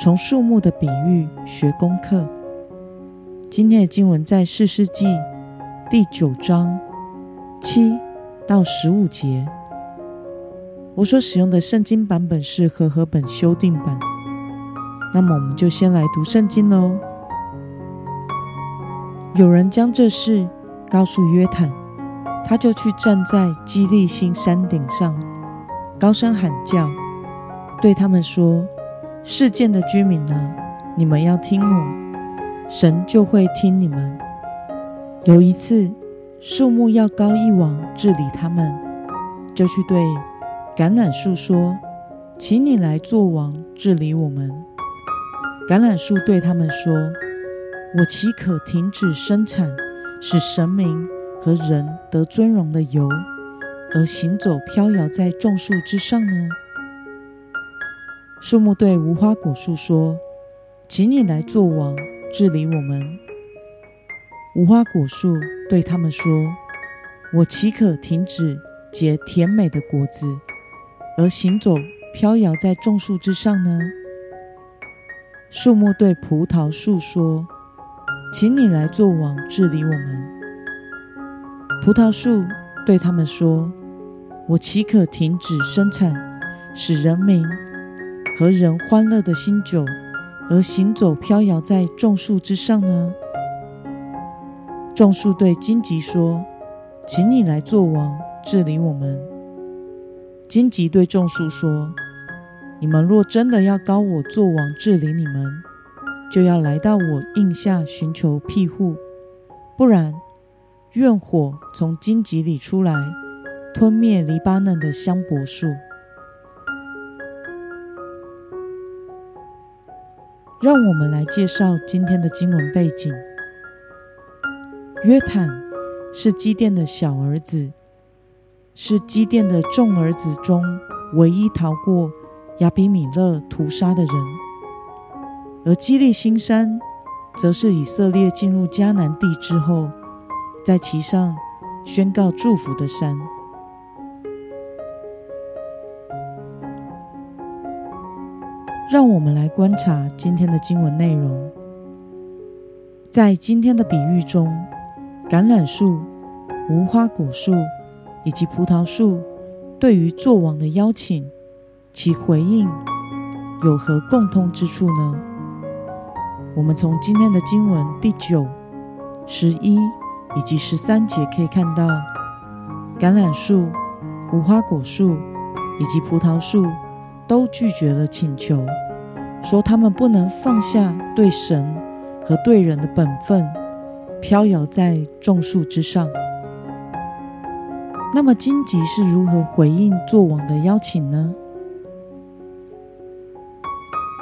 从树木的比喻学功课。今天的经文在四世纪第九章七到十五节。我所使用的圣经版本是和合本修订版。那么，我们就先来读圣经喽。有人将这事告诉约坦，他就去站在基利新山顶上，高声喊叫，对他们说。世界的居民呢？你们要听我，神就会听你们。有一次，树木要高一王治理他们，就去对橄榄树说：“请你来做王治理我们。”橄榄树对他们说：“我岂可停止生产，使神明和人得尊荣的油，而行走飘摇在众树之上呢？”树木对无花果树说：“请你来做王，治理我们。”无花果树对他们说：“我岂可停止结甜美的果子，而行走飘摇在众树之上呢？”树木对葡萄树说：“请你来做王，治理我们。”葡萄树对他们说：“我岂可停止生产，使人民？”和人欢乐的新酒，而行走飘摇在众树之上呢？众树对荆棘说：“请你来做王，治理我们。”荆棘对众树说：“你们若真的要高我做王，治理你们，就要来到我印下寻求庇护；不然，愿火从荆棘里出来，吞灭黎巴嫩的香柏树。”让我们来介绍今天的经文背景。约坦是基甸的小儿子，是基甸的众儿子中唯一逃过亚比米勒屠杀的人。而基利新山，则是以色列进入迦南地之后，在其上宣告祝福的山。让我们来观察今天的经文内容。在今天的比喻中，橄榄树、无花果树以及葡萄树对于做王的邀请，其回应有何共通之处呢？我们从今天的经文第九、十一以及十三节可以看到，橄榄树、无花果树以及葡萄树都拒绝了请求。说他们不能放下对神和对人的本分，飘摇在众树之上。那么荆棘是如何回应做王的邀请呢？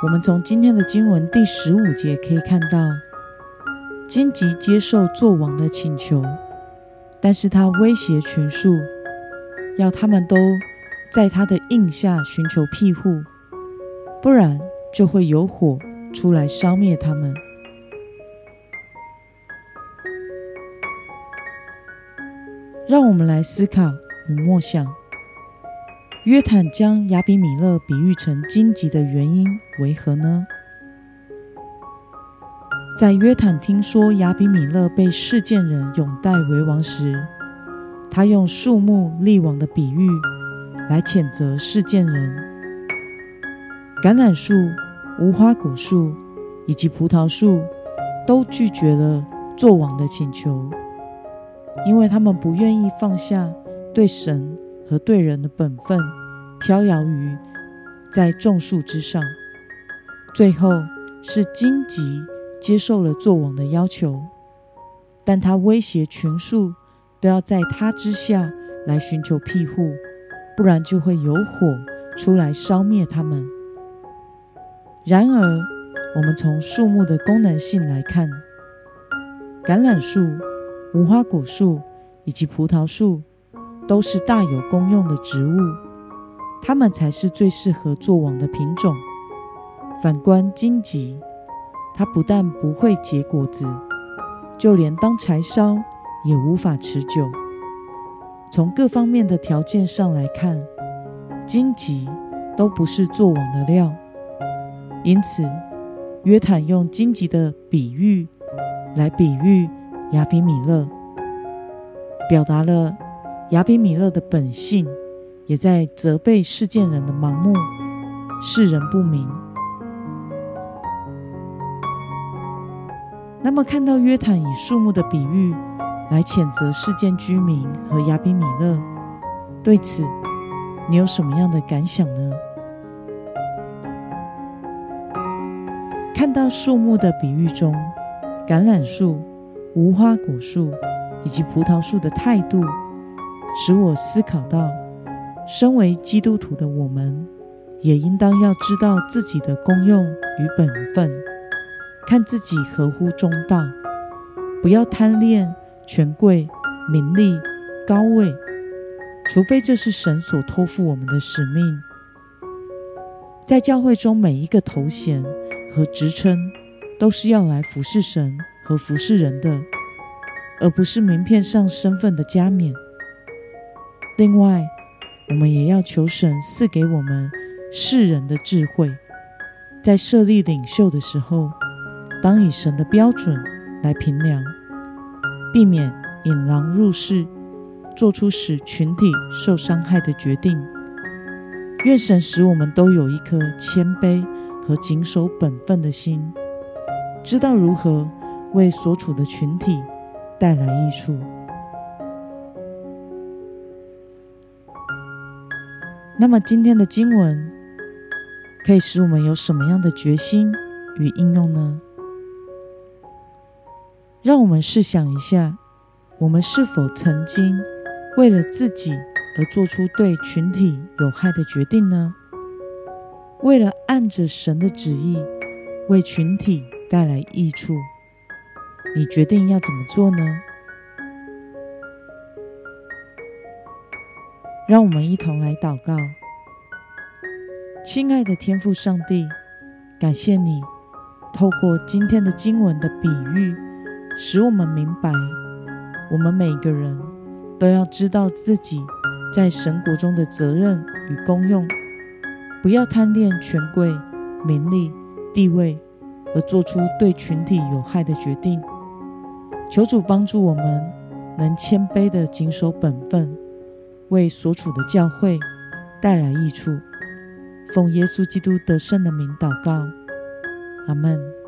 我们从今天的经文第十五节可以看到，荆棘接受做王的请求，但是他威胁群树，要他们都在他的印下寻求庇护，不然。就会有火出来烧灭他们。让我们来思考与默想：约坦将亚比米勒比喻成荆棘的原因为何呢？在约坦听说亚比米勒被世件人拥戴为王时，他用树木立王的比喻来谴责事件人。橄榄树、无花果树以及葡萄树都拒绝了做王的请求，因为他们不愿意放下对神和对人的本分，飘摇于在众树之上。最后是荆棘接受了做王的要求，但他威胁群树都要在他之下来寻求庇护，不然就会有火出来烧灭它们。然而，我们从树木的功能性来看，橄榄树、无花果树以及葡萄树都是大有功用的植物，它们才是最适合做网的品种。反观荆棘，它不但不会结果子，就连当柴烧也无法持久。从各方面的条件上来看，荆棘都不是做网的料。因此，约坦用荆棘的比喻来比喻亚比米勒，表达了亚比米勒的本性，也在责备世件人的盲目、世人不明。那么，看到约坦以树木的比喻来谴责世件居民和亚比米勒，对此你有什么样的感想呢？看到树木的比喻中，橄榄树、无花果树以及葡萄树的态度，使我思考到：身为基督徒的我们，也应当要知道自己的功用与本分，看自己合乎中道，不要贪恋权贵、名利、高位，除非这是神所托付我们的使命。在教会中，每一个头衔。和职称都是要来服侍神和服侍人的，而不是名片上身份的加冕。另外，我们也要求神赐给我们世人的智慧，在设立领袖的时候，当以神的标准来评量，避免引狼入室，做出使群体受伤害的决定。愿神使我们都有一颗谦卑。和谨守本分的心，知道如何为所处的群体带来益处。那么，今天的经文可以使我们有什么样的决心与应用呢？让我们试想一下，我们是否曾经为了自己而做出对群体有害的决定呢？为了按着神的旨意为群体带来益处，你决定要怎么做呢？让我们一同来祷告。亲爱的天父上帝，感谢你透过今天的经文的比喻，使我们明白，我们每个人都要知道自己在神国中的责任与功用。不要贪恋权贵、名利、地位，而做出对群体有害的决定。求主帮助我们，能谦卑的谨守本分，为所处的教会带来益处。奉耶稣基督得胜的名祷告，阿门。